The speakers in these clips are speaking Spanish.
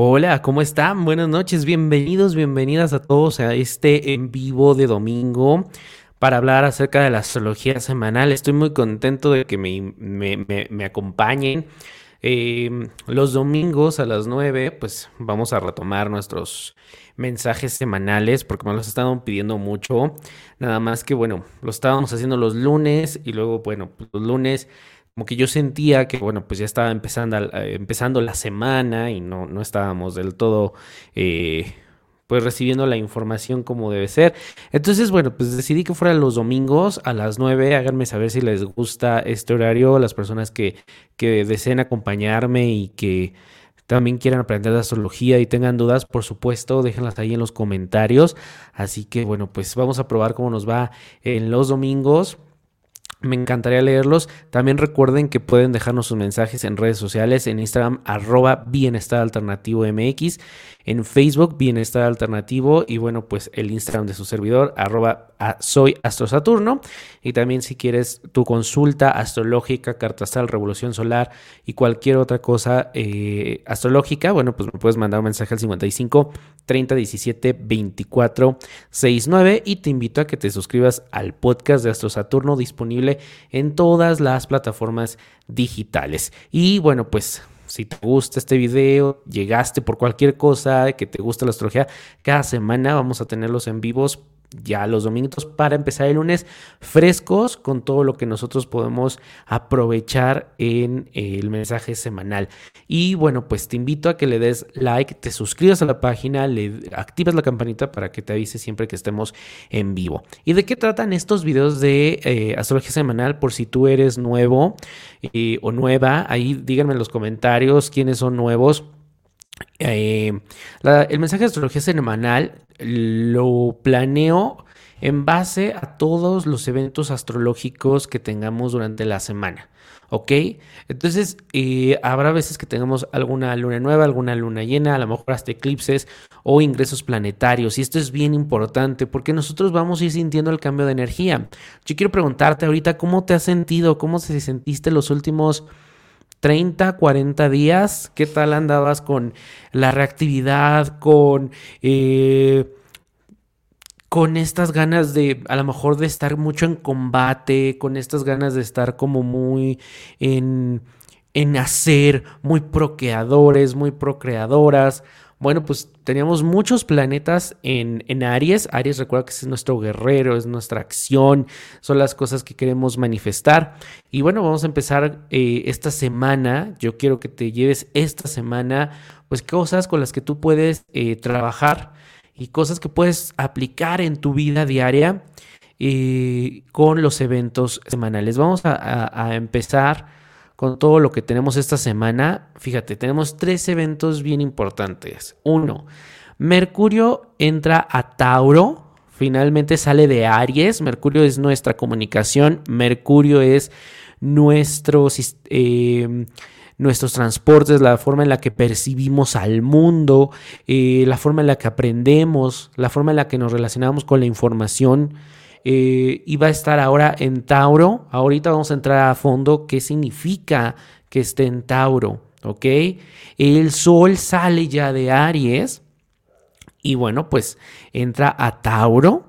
Hola, ¿cómo están? Buenas noches, bienvenidos, bienvenidas a todos a este en vivo de domingo para hablar acerca de la astrología semanal. Estoy muy contento de que me, acompañen. Em, los domingos a las 9, pues vamos a retomar nuestros mensajes semanales porque me los estaban pidiendo mucho. Nada más que, bueno, lo estábamos haciendo los lunes y luego, bueno, pues los lunes como que yo sentía que, bueno, pues ya estaba empezando, eh, empezando la semana y no, no estábamos del todo, eh, pues recibiendo la información como debe ser. Entonces, bueno, pues decidí que fuera los domingos a las 9. Háganme saber si les gusta este horario, las personas que, que deseen acompañarme y que también quieran aprender de astrología y tengan dudas, por supuesto, déjenlas ahí en los comentarios. Así que bueno, pues vamos a probar cómo nos va en los domingos. Me encantaría leerlos. También recuerden que pueden dejarnos sus mensajes en redes sociales, en Instagram, arroba bienestar alternativo MX, en Facebook, bienestar alternativo, y bueno, pues el Instagram de su servidor, arroba soy astrosaturno. Y también si quieres tu consulta astrológica, carta astral, revolución solar y cualquier otra cosa eh, astrológica, bueno, pues me puedes mandar un mensaje al 55 30 17 24 69 y te invito a que te suscribas al podcast de Astro Saturno disponible en todas las plataformas digitales. Y bueno, pues si te gusta este video, llegaste por cualquier cosa que te gusta la astrología, cada semana vamos a tenerlos en vivos ya los domingos para empezar el lunes frescos con todo lo que nosotros podemos aprovechar en el mensaje semanal. Y bueno, pues te invito a que le des like, te suscribas a la página, le activas la campanita para que te avise siempre que estemos en vivo. ¿Y de qué tratan estos videos de eh, astrología semanal? Por si tú eres nuevo eh, o nueva, ahí díganme en los comentarios quiénes son nuevos. Eh, el mensaje de astrología semanal lo planeo en base a todos los eventos astrológicos que tengamos durante la semana. ¿Ok? Entonces, eh, habrá veces que tengamos alguna luna nueva, alguna luna llena, a lo mejor hasta eclipses o ingresos planetarios. Y esto es bien importante porque nosotros vamos a ir sintiendo el cambio de energía. Yo quiero preguntarte ahorita cómo te has sentido, cómo se sentiste los últimos 30, 40 días. ¿Qué tal andabas con la reactividad, con... Eh, con estas ganas de, a lo mejor de estar mucho en combate, con estas ganas de estar como muy en, en hacer, muy procreadores, muy procreadoras. Bueno, pues teníamos muchos planetas en, en, Aries. Aries, recuerda que es nuestro guerrero, es nuestra acción, son las cosas que queremos manifestar. Y bueno, vamos a empezar eh, esta semana. Yo quiero que te lleves esta semana, pues cosas con las que tú puedes eh, trabajar y cosas que puedes aplicar en tu vida diaria eh, con los eventos semanales. Vamos a empezar con todo lo que tenemos esta semana, fíjate, tenemos tres eventos bien importantes. Uno, Mercurio entra a Tauro, finalmente sale de Aries. Mercurio es nuestra comunicación, Mercurio es nuestro, em, nuestros transportes, la forma en la que percibimos al mundo, eh, la forma en la que aprendemos, la forma en la que nos relacionamos con la información eh, iba a estar ahora en Tauro. Ahorita vamos a entrar a fondo qué significa que esté en Tauro, ¿ok? El Sol sale ya de Aries y bueno, pues entra a Tauro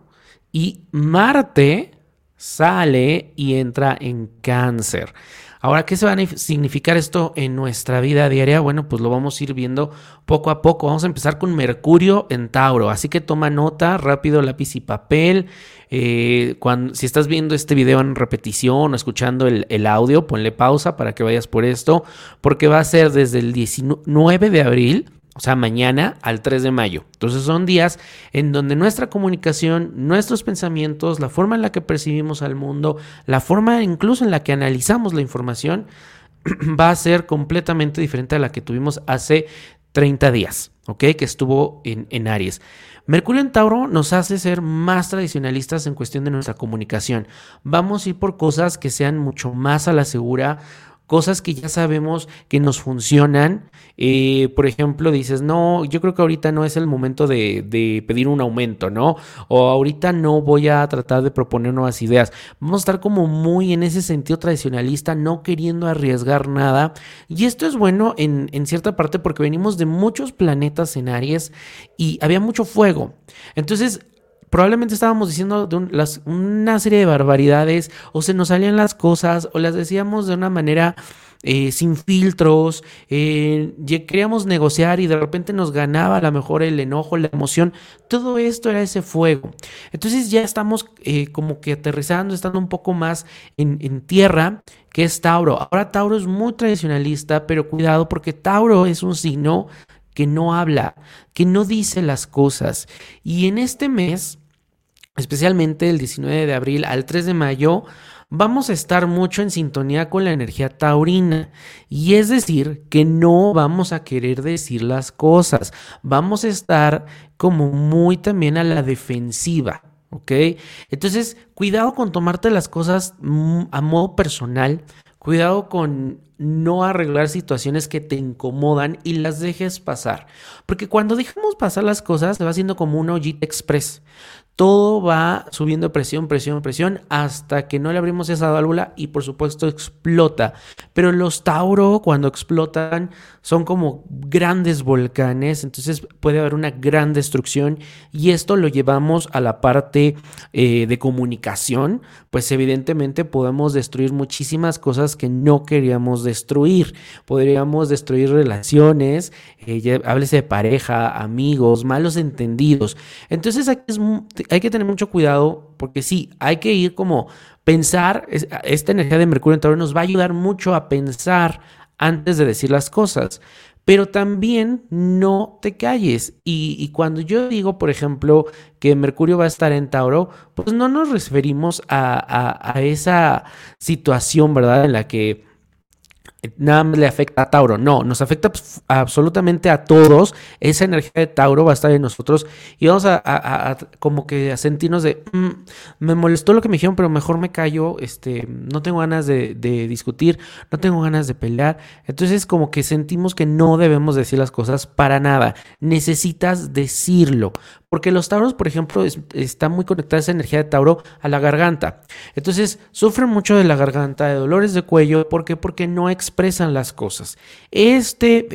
y Marte sale y entra en Cáncer. Ahora, ¿qué se va a significar esto en nuestra vida diaria? Bueno, pues lo vamos a ir viendo poco a poco. Vamos a empezar con Mercurio en Tauro, así que toma nota, rápido lápiz y papel. Eh, cuando, si estás viendo este video en repetición o escuchando el, el audio, ponle pausa para que vayas por esto, porque va a ser desde el 19 de abril o sea, mañana al 3 de mayo. Entonces son días en donde nuestra comunicación, nuestros pensamientos, la forma en la que percibimos al mundo, la forma incluso en la que analizamos la información, va a ser completamente diferente a la que tuvimos hace 30 días, ¿ok? Que estuvo en, en Aries. Mercurio en Tauro nos hace ser más tradicionalistas en cuestión de nuestra comunicación. Vamos a ir por cosas que sean mucho más a la segura, cosas que ya sabemos que nos funcionan eh, por ejemplo, dices, no, yo creo que ahorita no es el momento de, pedir un aumento, ¿no? O ahorita no voy a tratar de proponer nuevas ideas. Vamos a estar como muy en ese sentido tradicionalista, no queriendo arriesgar nada. Y esto es bueno en, en cierta parte porque venimos de muchos planetas en Aries y había mucho fuego. Entonces, probablemente estábamos diciendo una serie de barbaridades o se nos salían las cosas o las decíamos de una manera eh, sin filtros, eh, queríamos negociar y de repente nos ganaba a lo mejor el enojo, la emoción, todo esto era ese fuego. Entonces ya estamos eh, como que aterrizando, estando un poco más en, en tierra, que es Tauro. Ahora Tauro es muy tradicionalista, pero cuidado porque Tauro es un signo que no habla, que no dice las cosas. Y en este mes, especialmente el 19 de abril al 3 de mayo, vamos a estar mucho en sintonía con la energía taurina. Y es decir, que no vamos a querer decir las cosas. Vamos a estar como muy también a la defensiva. ¿Ok? Entonces, cuidado con tomarte las cosas mm, a modo personal. Cuidado con no arreglar situaciones que te incomodan y las dejes pasar. Porque cuando dejamos pasar las cosas, se va haciendo como un ollita express todo va subiendo presión, presión, presión, hasta que no le abrimos esa válvula y por supuesto explota. Pero los Tauro cuando explotan son como grandes volcanes, entonces puede haber una gran destrucción y esto lo llevamos a la parte eh, de comunicación, pues evidentemente podemos destruir muchísimas cosas que no queríamos destruir. Podríamos destruir relaciones, eh, háblese de pareja, amigos, malos entendidos. Entonces aquí es hay que tener mucho cuidado porque sí, hay que ir como pensar, esta energía de Mercurio en Tauro nos va a ayudar mucho a pensar antes de decir las cosas. Pero también no te calles. Y, cuando yo digo, por ejemplo, que Mercurio va a estar en Tauro, pues no nos referimos a esa situación, ¿verdad? En la que nada más le afecta a Tauro. No, nos afecta absolutamente a todos. Esa energía de Tauro va a estar en nosotros y vamos a, como que a sentirnos de, mm, me molestó lo que me dijeron, pero mejor me callo, este, no tengo ganas de, discutir, no tengo ganas de pelear. Entonces como que sentimos que no debemos decir las cosas para nada. Necesitas decirlo. Porque los tauros, por ejemplo, están muy conectados esa energía de tauro a la garganta. Entonces, sufren mucho de la garganta, de dolores de cuello. ¿Por qué? Porque no las cosas. Este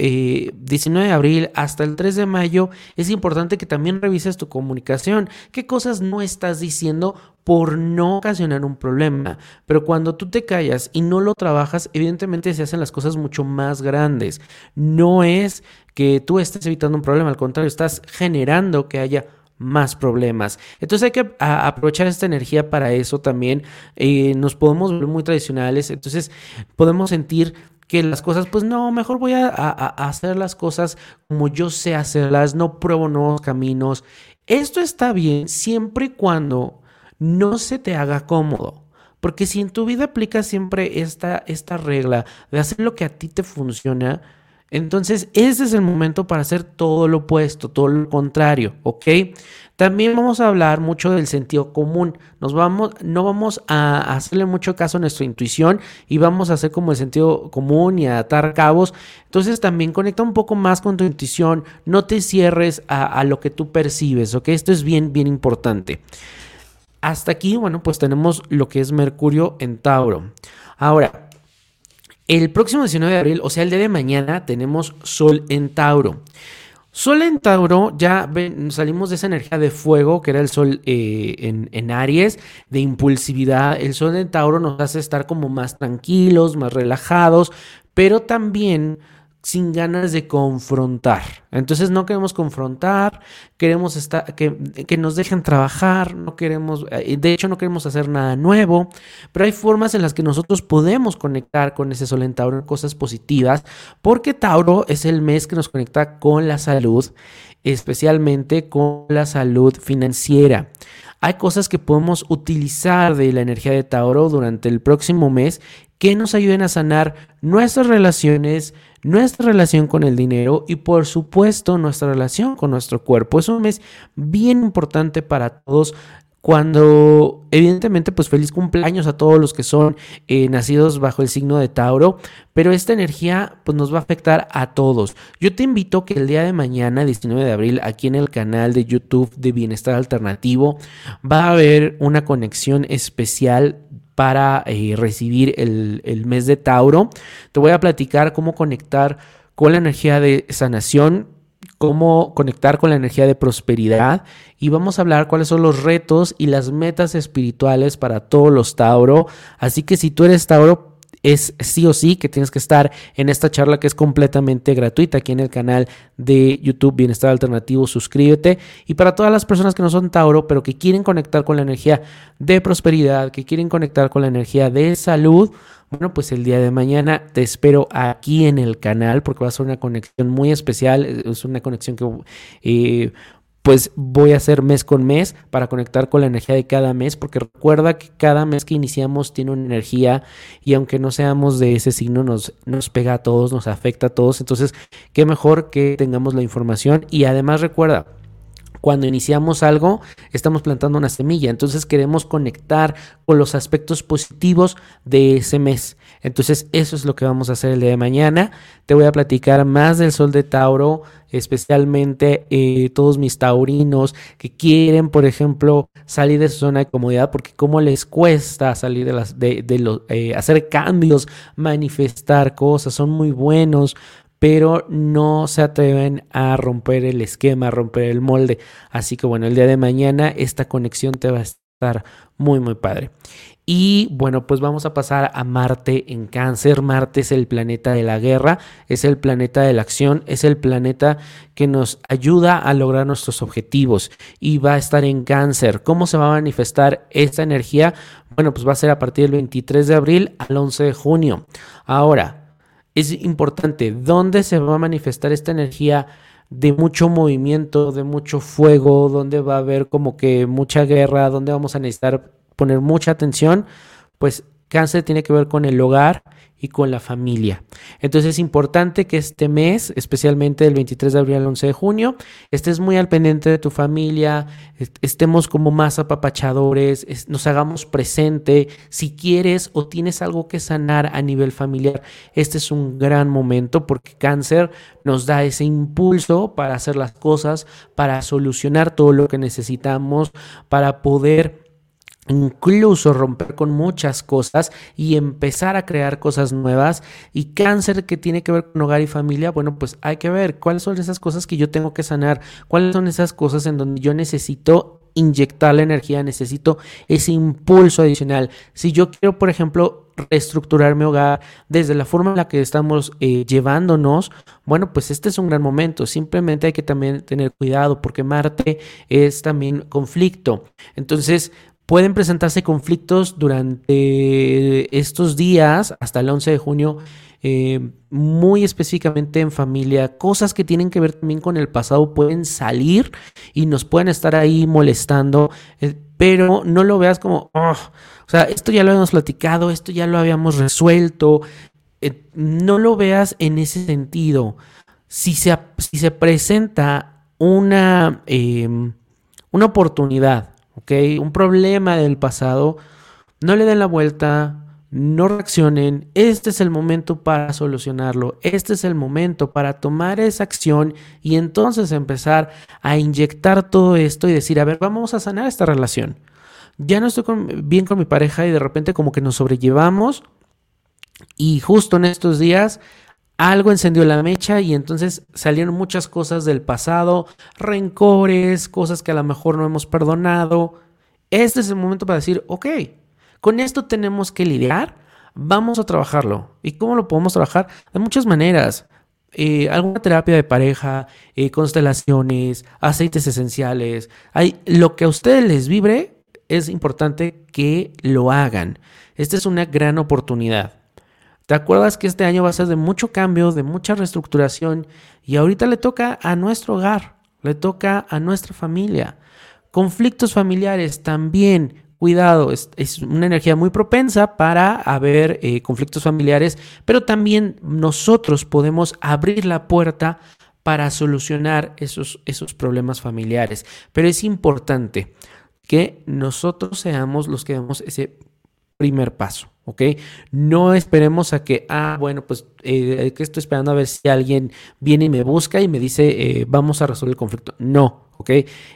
19 eh, de abril hasta el 3 de mayo es importante que también revises tu comunicación. ¿Qué cosas no estás diciendo? por no ocasionar un problema. Pero cuando tú te callas y no lo trabajas, evidentemente se hacen las cosas mucho más grandes. No es que tú estés evitando un problema, al contrario, estás generando que haya más problemas. Entonces hay que aprovechar esta energía para eso también. Eh, nos podemos ver muy tradicionales, entonces podemos sentir que las cosas, pues no, mejor voy a, hacer las cosas como yo sé hacerlas, no pruebo nuevos caminos. Esto está bien siempre y cuando no se te haga cómodo. Porque si en tu vida aplicas siempre esta, esta regla de hacer lo que a ti te funciona, entonces, ese es el momento para hacer todo lo opuesto, todo lo contrario, ¿ok? También vamos a hablar mucho del sentido común. Nos vamos, no vamos a hacerle mucho caso a nuestra intuición y vamos a hacer como el sentido común y a atar cabos. Entonces, también conecta un poco más con tu intuición. No te cierres a, a lo que tú percibes, ¿ok? Esto es bien, bien importante. Hasta aquí, bueno, pues tenemos lo que es Mercurio en Tauro. Ahora, el próximo 19 de abril, o sea, el día de mañana, tenemos Sol en Tauro. Sol en Tauro, ya salimos de esa energía de fuego, que era el Sol eh, en, Aries, de impulsividad. El Sol en Tauro nos hace estar como más tranquilos, más relajados, pero también sin ganas de confrontar. Entonces no queremos confrontar, queremos estar, que, que, nos dejen trabajar, no queremos, eh, de hecho no queremos hacer nada nuevo, pero hay formas en las que nosotros podemos conectar con ese sol Tauro cosas positivas, porque Tauro es el mes que nos conecta con la salud, especialmente con la salud financiera. Hay cosas que podemos utilizar de la energía de Tauro durante el próximo mes que nos ayuden a sanar nuestras relaciones, nuestra relación con el dinero y por supuesto nuestra relación con nuestro cuerpo. Es un mes bien importante para todos cuando evidentemente pues feliz cumpleaños a todos los que son eh, nacidos bajo el signo de Tauro, pero esta energía pues nos va a afectar a todos. Yo te invito que el día de mañana, 19 de abril, aquí en el canal de YouTube de Bienestar Alternativo, va a haber una conexión especial para eh, recibir el, el mes de Tauro. Te voy a platicar cómo conectar con la energía de sanación, cómo conectar con la energía de prosperidad y vamos a hablar cuáles son los retos y las metas espirituales para todos los Tauro. Así que si tú eres Tauro, es sí o sí que tienes que estar en esta charla que es completamente gratuita aquí en el canal de YouTube Bienestar Alternativo. Suscríbete. Y para todas las personas que no son Tauro, pero que quieren conectar con la energía de prosperidad, que quieren conectar con la energía de salud, bueno, pues el día de mañana te espero aquí en el canal porque va a ser una conexión muy especial. Es una conexión que eh, pues voy a hacer mes con mes para conectar con la energía de cada mes, porque recuerda que cada mes que iniciamos tiene una energía y aunque no seamos de ese signo, nos, nos pega a todos, nos afecta a todos. Entonces, qué mejor que tengamos la información y además recuerda, cuando iniciamos algo, estamos plantando una semilla. Entonces queremos conectar con los aspectos positivos de ese mes. Entonces eso es lo que vamos a hacer el día de mañana. Te voy a platicar más del sol de Tauro, especialmente eh, todos mis taurinos que quieren, por ejemplo, salir de su zona de comodidad, porque cómo les cuesta salir de las, de, los, eh, hacer cambios, manifestar cosas, son muy buenos, pero no se atreven a romper el esquema, a romper el molde. Así que bueno, el día de mañana esta conexión te va a muy, muy padre. Y bueno, pues vamos a pasar a Marte en cáncer. Marte es el planeta de la guerra, es el planeta de la acción, es el planeta que nos ayuda a lograr nuestros objetivos y va a estar en cáncer. ¿Cómo se va a manifestar esta energía? Bueno, pues va a ser a partir del 23 de abril al 11 de junio. Ahora, es importante dónde se va a manifestar esta energía de mucho movimiento, de mucho fuego, donde va a haber como que mucha guerra, donde vamos a necesitar poner mucha atención, pues cáncer tiene que ver con el hogar y con la familia. Entonces es importante que este mes, especialmente del 23 de abril al 11 de junio, estés muy al pendiente de tu familia, estemos como más apapachadores, nos hagamos presente. Si quieres o tienes algo que sanar a nivel familiar, este es un gran momento porque cáncer nos da ese impulso para hacer las cosas, para solucionar todo lo que necesitamos, para poder incluso romper con muchas cosas y empezar a crear cosas nuevas y cáncer que tiene que ver con hogar y familia, bueno, pues hay que ver cuáles son esas cosas que yo tengo que sanar, cuáles son esas cosas en donde yo necesito inyectar la energía, necesito ese impulso adicional. Si yo quiero, por ejemplo, reestructurar mi hogar desde la forma en la que estamos eh, llevándonos, bueno, pues este es un gran momento. Simplemente hay que también tener cuidado porque Marte es también conflicto. Entonces, Pueden presentarse conflictos durante estos días, hasta el 11 de junio, eh, muy específicamente en familia, cosas que tienen que ver también con el pasado pueden salir y nos pueden estar ahí molestando, eh, pero no lo veas como, o sea, esto ya lo habíamos platicado, esto ya lo habíamos resuelto, eh, no lo veas en ese sentido. Si se, si se presenta una, una oportunidad, ¿ok? Un problema del pasado, no le den la vuelta, no reaccionen, este es el momento para solucionarlo, este es el momento para tomar esa acción y entonces empezar a inyectar todo esto y decir, a ver, vamos a sanar esta relación. Ya no estoy bien con mi pareja y de repente como que nos sobrellevamos y justo en estos días algo encendió la mecha y entonces salieron muchas cosas del pasado, rencores, cosas que a lo mejor no hemos perdonado. Este es el momento para decir, ok, con esto tenemos que lidiar, vamos a trabajarlo. ¿Y cómo lo podemos trabajar? De muchas maneras. Eh, alguna terapia de pareja, eh, constelaciones, aceites esenciales. Hay, lo que a ustedes les vibre, es importante que lo hagan. Esta es una gran oportunidad. ¿Te acuerdas que este año va a ser de mucho cambio, de mucha reestructuración y ahorita le toca a nuestro hogar, le toca a nuestra familia? Conflictos familiares también, cuidado, es, una energía muy propensa para haber eh, conflictos familiares, pero también nosotros podemos abrir la puerta para solucionar esos, esos problemas familiares. Pero es importante, que nosotros seamos los que demos ese primer paso, ¿ok? No esperemos a que, ah, bueno, pues eh, que estoy esperando a ver si alguien viene y me busca y me dice, eh, vamos a resolver el conflicto. No, ¿ok?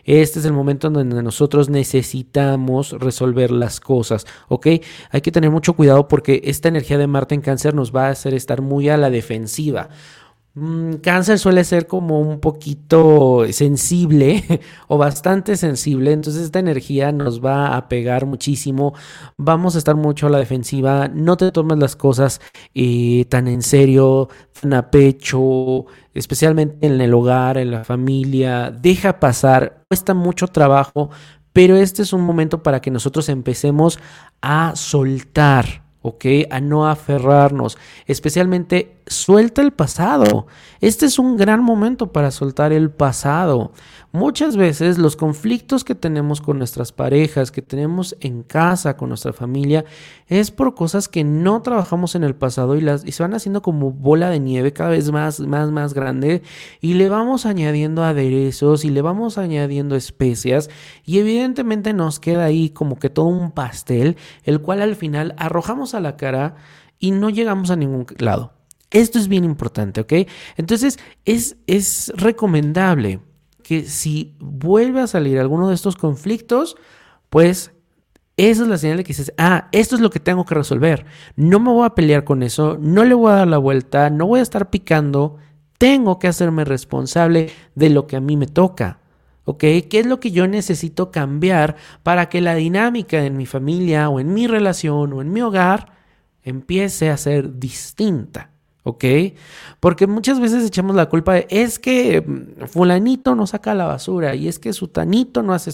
Este es el momento en donde nosotros necesitamos resolver las cosas, ¿ok? Hay que tener mucho cuidado porque esta energía de Marte en cáncer nos va a hacer estar muy a la defensiva. Mm, cáncer suele ser como un poquito sensible o bastante sensible, entonces esta energía nos va a pegar muchísimo, vamos a estar mucho a la defensiva, no te tomes las cosas eh, tan en serio, tan a pecho, especialmente en el hogar, en la familia, deja pasar, cuesta mucho trabajo, pero este es un momento para que nosotros empecemos a soltar ¿ok? A no aferrarnos, especialmente suelta el pasado. Este es un gran momento para soltar el pasado. Muchas veces los conflictos que tenemos con nuestras parejas, que tenemos en casa, con nuestra familia, es por cosas que no trabajamos en el pasado y, las, y se van haciendo como bola de nieve cada vez más, más, más grande y le vamos añadiendo aderezos y le vamos añadiendo especias y evidentemente nos queda ahí como que todo un pastel, el cual al final arrojamos a la cara y no llegamos a ningún lado. Esto es bien importante, ¿ok? Entonces es, es recomendable que si vuelve a salir alguno de estos conflictos, pues esa es la señal de que dices, ah, esto es lo que tengo que resolver. No me voy a pelear con eso, no le voy a dar la vuelta, no voy a estar picando. Tengo que hacerme responsable de lo que a mí me toca. ¿Ok? ¿Qué es lo que yo necesito cambiar para que la dinámica en mi familia o en mi relación o en mi hogar empiece a ser distinta? ¿Ok? Porque muchas veces echamos la culpa de, es que mm, fulanito no saca la basura y es que sutanito no hace...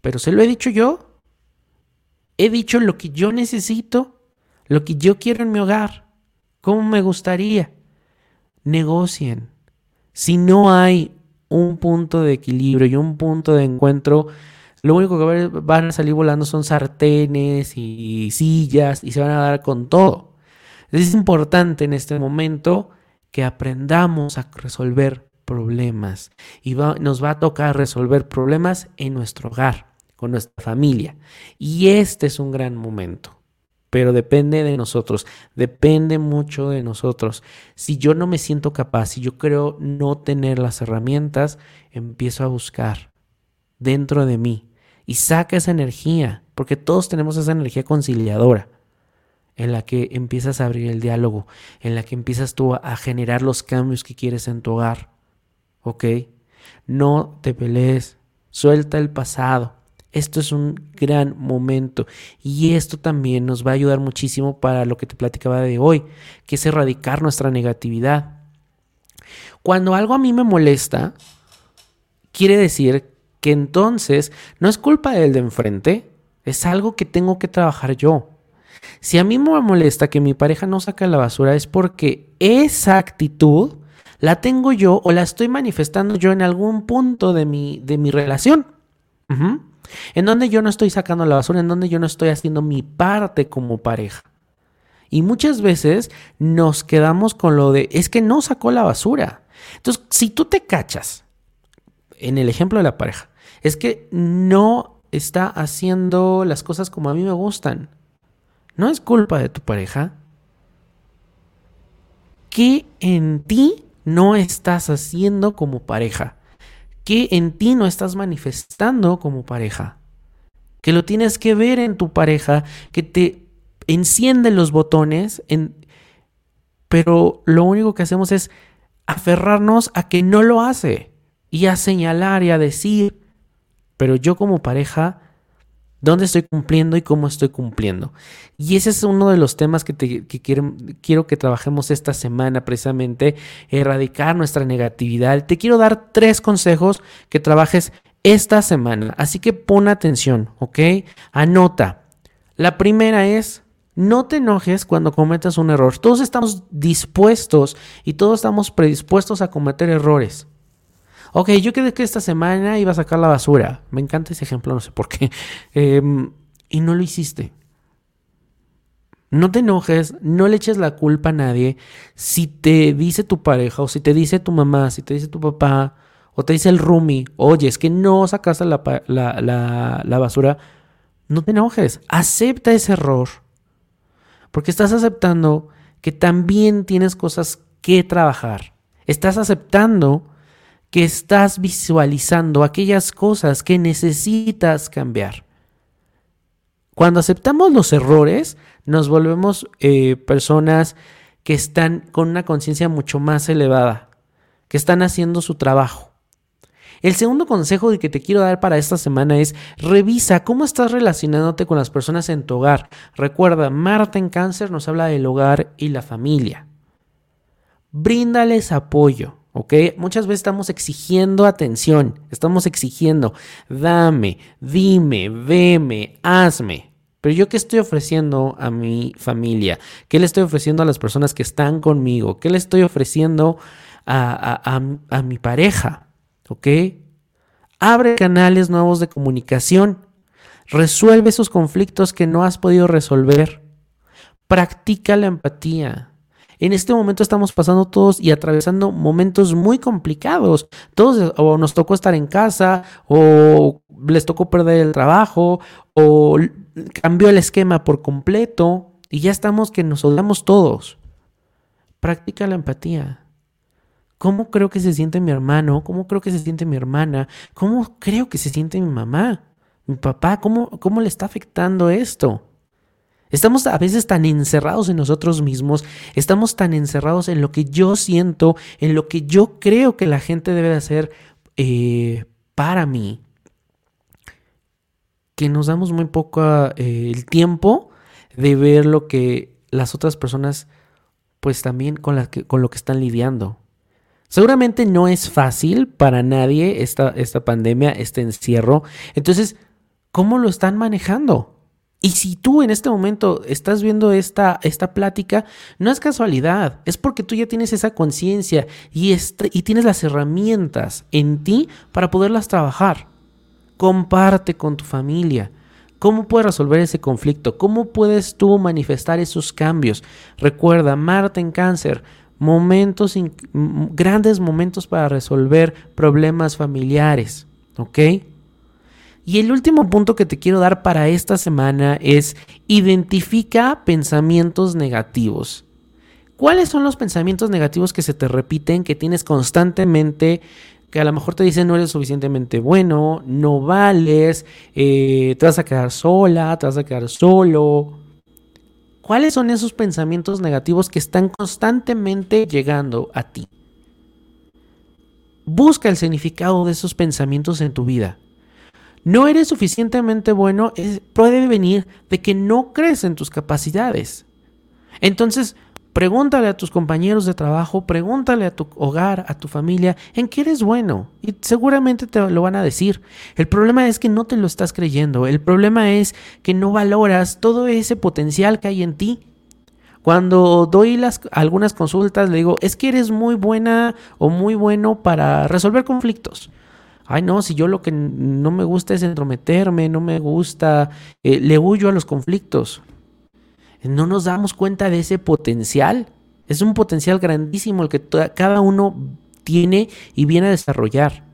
Pero se lo he dicho yo. He dicho lo que yo necesito, lo que yo quiero en mi hogar, cómo me gustaría. Negocien. Si no hay un punto de equilibrio y un punto de encuentro, lo único que van a salir volando son sartenes y sillas y se van a dar con todo. Es importante en este momento que aprendamos a resolver problemas y nos va a tocar resolver problemas en nuestro hogar, con nuestra familia. Y este es un gran momento, pero depende de nosotros, depende mucho de nosotros. Si yo no me siento capaz, si yo creo no tener las herramientas, empiezo a buscar dentro de mí y saca esa energía, porque todos tenemos esa energía conciliadora en la que empiezas a abrir el diálogo, en la que empiezas tú a generar los cambios que quieres en tu hogar. ¿Ok? No te pelees, suelta el pasado. Esto es un gran momento y esto también nos va a ayudar muchísimo para lo que te platicaba de hoy, que es erradicar nuestra negatividad. Cuando algo a mí me molesta, quiere decir que entonces no es culpa del de enfrente, es algo que tengo que trabajar yo. Si a mí me molesta que mi pareja no saca la basura es porque esa actitud la tengo yo o la estoy manifestando yo en algún punto de mi, de mi relación. En donde yo no estoy sacando la basura, en donde yo no estoy haciendo mi parte como pareja. Y muchas veces nos quedamos con lo de, es que no sacó la basura. Entonces, si tú te cachas, en el ejemplo de la pareja, es que no está haciendo las cosas como a mí me gustan. No es culpa de tu pareja. ¿Qué en ti no estás haciendo como pareja? ¿Qué en ti no estás manifestando como pareja? Que lo tienes que ver en tu pareja, que te enciende los botones, en... pero lo único que hacemos es aferrarnos a que no lo hace y a señalar y a decir, pero yo como pareja dónde estoy cumpliendo y cómo estoy cumpliendo. Y ese es uno de los temas que, quiero, quiero, que trabajemos esta semana precisamente, erradicar nuestra negatividad. Te quiero dar tres consejos que trabajes esta semana, así que pon atención, ¿ok? Anota. La primera es... No te enojes cuando cometas un error. Todos estamos dispuestos y todos estamos predispuestos a cometer errores. Ok, yo creí que esta semana iba a sacar la basura. Me encanta ese ejemplo, no sé por qué. Em, y no lo hiciste. No te enojes, no le eches la culpa a nadie. Si te dice tu pareja o si te dice tu mamá, si te dice tu papá O te dice el roomie, oye, es que no sacaste la, la basura. No te enojes, acepta ese error. Porque estás aceptando que también tienes cosas que trabajar. Estás aceptando que estás visualizando aquellas cosas que necesitas cambiar. Cuando aceptamos los errores, nos volvemos eh, personas que están con una conciencia mucho más elevada, que están haciendo su trabajo. El segundo consejo que te quiero dar para esta semana es revisa cómo estás relacionándote con las personas en tu hogar. Recuerda, Marta en cáncer nos habla del hogar y la familia. Bríndales apoyo. ¿Ok? Muchas veces estamos exigiendo atención, estamos exigiendo, dame, dime, veme, hazme. Pero yo qué estoy ofreciendo a mi familia? ¿Qué le estoy ofreciendo a las personas que están conmigo? ¿Qué le estoy ofreciendo a, a mi pareja? ¿Ok? Abre canales nuevos de comunicación. Resuelve esos conflictos que no has podido resolver. Practica la empatía. En este momento estamos pasando todos y atravesando momentos muy complicados. Todos o nos tocó estar en casa o les tocó perder el trabajo o cambió el esquema por completo y ya estamos que nos odiamos todos. Practica la empatía. ¿Cómo creo que se siente mi hermano? ¿Cómo creo que se siente mi hermana? ¿Cómo creo que se siente mi mamá? ¿Mi papá? ¿Cómo, cómo le está afectando esto? Estamos a veces tan encerrados en nosotros mismos, estamos tan encerrados en lo que yo siento, en lo que yo creo que la gente debe de hacer eh, para mí, que nos damos muy poco eh, el tiempo de ver lo que las otras personas, pues también con, con lo que están lidiando. Seguramente no es fácil para nadie esta, esta pandemia, este encierro. Entonces, ¿cómo lo están manejando? Y si tú en este momento estás viendo esta, esta plática, no es casualidad, es porque tú ya tienes esa conciencia y, y tienes las herramientas en ti para poderlas trabajar. Comparte con tu familia. ¿Cómo puedes resolver ese conflicto? ¿Cómo puedes tú manifestar esos cambios? Recuerda, Marte en cáncer, momentos, grandes momentos para resolver problemas familiares. ¿Ok? Y el último punto que te quiero dar para esta semana es identifica pensamientos negativos. ¿Cuáles son los pensamientos negativos que se te repiten, que tienes constantemente, que a lo mejor te dicen no eres suficientemente bueno, no vales, eh, te vas a quedar sola, te vas a quedar solo? ¿Cuáles son esos pensamientos negativos que están constantemente llegando a ti? Busca el significado de esos pensamientos en tu vida no eres suficientemente bueno puede venir de que no crees en tus capacidades. Entonces, pregúntale a tus compañeros de trabajo, pregúntale a tu hogar, a tu familia, en qué eres bueno. Y seguramente te lo van a decir. El problema es que no te lo estás creyendo. El problema es que no valoras todo ese potencial que hay en ti. Cuando doy algunas consultas, le digo, es que eres muy buena o muy bueno para resolver conflictos ay no, si yo lo que no me gusta es entrometerme, no me gusta, eh, le huyo a los conflictos. No nos damos cuenta de ese potencial. Es un potencial grandísimo el que cada uno tiene y viene a desarrollar.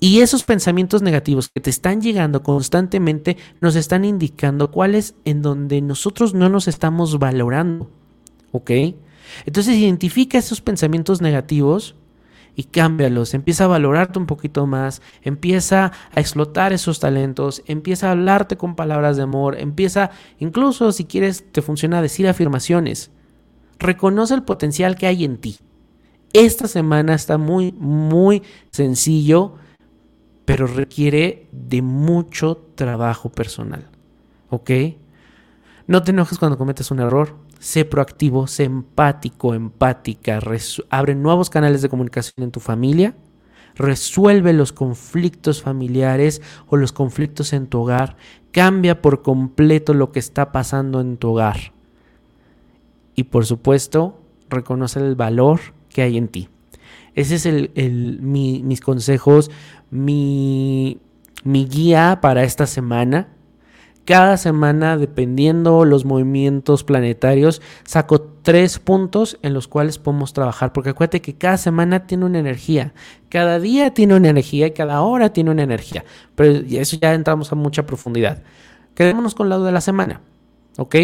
Y esos pensamientos negativos que te están llegando constantemente nos están indicando cuáles en donde nosotros no nos estamos valorando. ¿Ok? Entonces identifica esos pensamientos negativos y cámbialos, empieza a valorarte un poquito más, empieza a explotar esos talentos, empieza a hablarte con palabras de amor, empieza, incluso si quieres, te funciona decir afirmaciones. Reconoce el potencial que hay en ti. Esta semana está muy, muy sencillo, pero requiere de mucho trabajo personal. ¿Ok? No te enojes cuando cometes un error sé proactivo, sé empático, empática, abre nuevos canales de comunicación en tu familia, resuelve los conflictos familiares o los conflictos en tu hogar, cambia por completo lo que está pasando en tu hogar. Y por supuesto, reconoce el valor que hay en ti. Ese es el, mis consejos, mi, mi guía para esta semana cada semana, dependiendo los movimientos planetarios, saco tres puntos en los cuales podemos trabajar. Porque acuérdate que cada semana tiene una energía, cada día tiene una energía y cada hora tiene una energía. Pero eso ya entramos a mucha profundidad. Quedémonos con lado de la semana, ¿ok?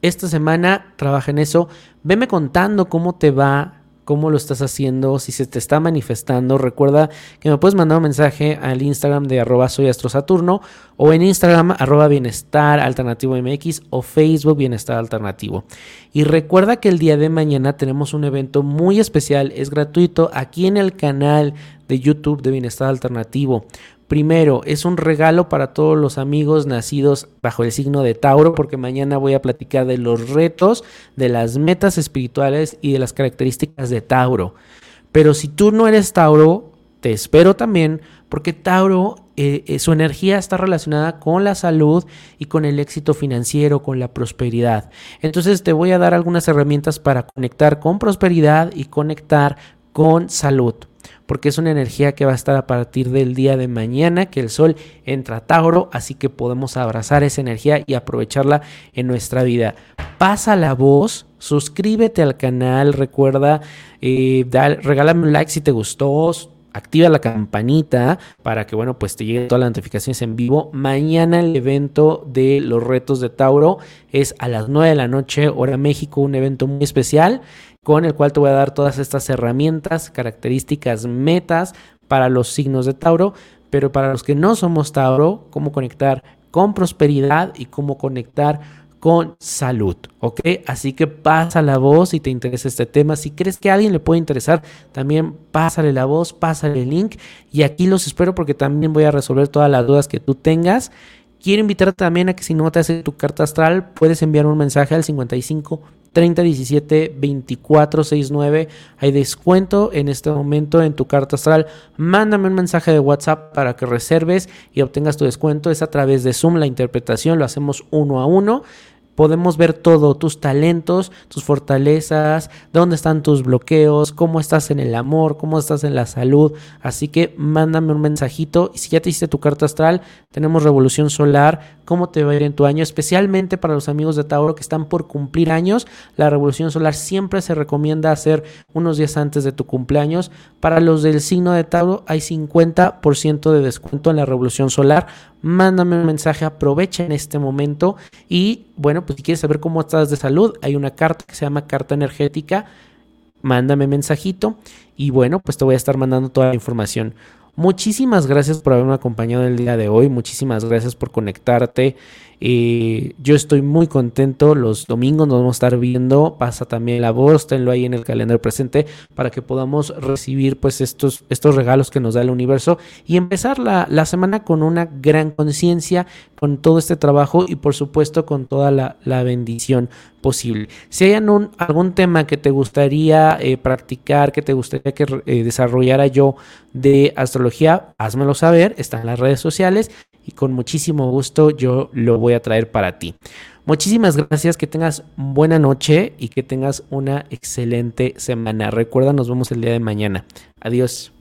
Esta semana trabaja en eso. Veme contando cómo te va cómo lo estás haciendo, si se te está manifestando. Recuerda que me puedes mandar un mensaje al Instagram de arroba soy astrosaturno o en Instagram arroba bienestar alternativo MX o Facebook bienestar alternativo. Y recuerda que el día de mañana tenemos un evento muy especial, es gratuito aquí en el canal de YouTube de Bienestar Alternativo. Primero, es un regalo para todos los amigos nacidos bajo el signo de Tauro, porque mañana voy a platicar de los retos, de las metas espirituales y de las características de Tauro. Pero si tú no eres Tauro, te espero también, porque Tauro, eh, eh, su energía está relacionada con la salud y con el éxito financiero, con la prosperidad. Entonces te voy a dar algunas herramientas para conectar con prosperidad y conectar con salud porque es una energía que va a estar a partir del día de mañana, que el sol entra a Tauro, así que podemos abrazar esa energía y aprovecharla en nuestra vida. Pasa la voz, suscríbete al canal, recuerda, eh, regálame un like si te gustó, activa la campanita para que, bueno, pues te lleguen todas las notificaciones en vivo. Mañana el evento de los retos de Tauro es a las 9 de la noche, hora México, un evento muy especial con el cual te voy a dar todas estas herramientas, características, metas para los signos de Tauro, pero para los que no somos Tauro, cómo conectar con prosperidad y cómo conectar con salud, ¿ok? Así que pasa la voz si te interesa este tema. Si crees que a alguien le puede interesar, también pásale la voz, pásale el link. Y aquí los espero porque también voy a resolver todas las dudas que tú tengas. Quiero invitarte también a que si no te hace tu carta astral, puedes enviar un mensaje al 55 3017 2469. Hay descuento en este momento en tu carta astral. Mándame un mensaje de WhatsApp para que reserves y obtengas tu descuento. Es a través de Zoom la interpretación, lo hacemos uno a uno podemos ver todo, tus talentos, tus fortalezas, dónde están tus bloqueos, cómo estás en el amor, cómo estás en la salud. Así que mándame un mensajito y si ya te hiciste tu carta astral, tenemos revolución solar, cómo te va a ir en tu año, especialmente para los amigos de Tauro que están por cumplir años. La revolución solar siempre se recomienda hacer unos días antes de tu cumpleaños. Para los del signo de Tauro hay 50% de descuento en la revolución solar mándame un mensaje, aprovecha en este momento y bueno, pues si quieres saber cómo estás de salud, hay una carta que se llama carta energética, mándame mensajito y bueno, pues te voy a estar mandando toda la información. Muchísimas gracias por haberme acompañado el día de hoy, muchísimas gracias por conectarte. Eh, yo estoy muy contento, los domingos nos vamos a estar viendo, pasa también la voz, tenlo ahí en el calendario presente para que podamos recibir pues estos, estos regalos que nos da el universo y empezar la, la semana con una gran conciencia, con todo este trabajo y por supuesto con toda la, la bendición posible. Si hay algún tema que te gustaría eh, practicar, que te gustaría que eh, desarrollara yo de astrología, házmelo saber, está en las redes sociales y con muchísimo gusto yo lo voy a traer para ti. Muchísimas gracias, que tengas buena noche y que tengas una excelente semana. Recuerda, nos vemos el día de mañana. Adiós.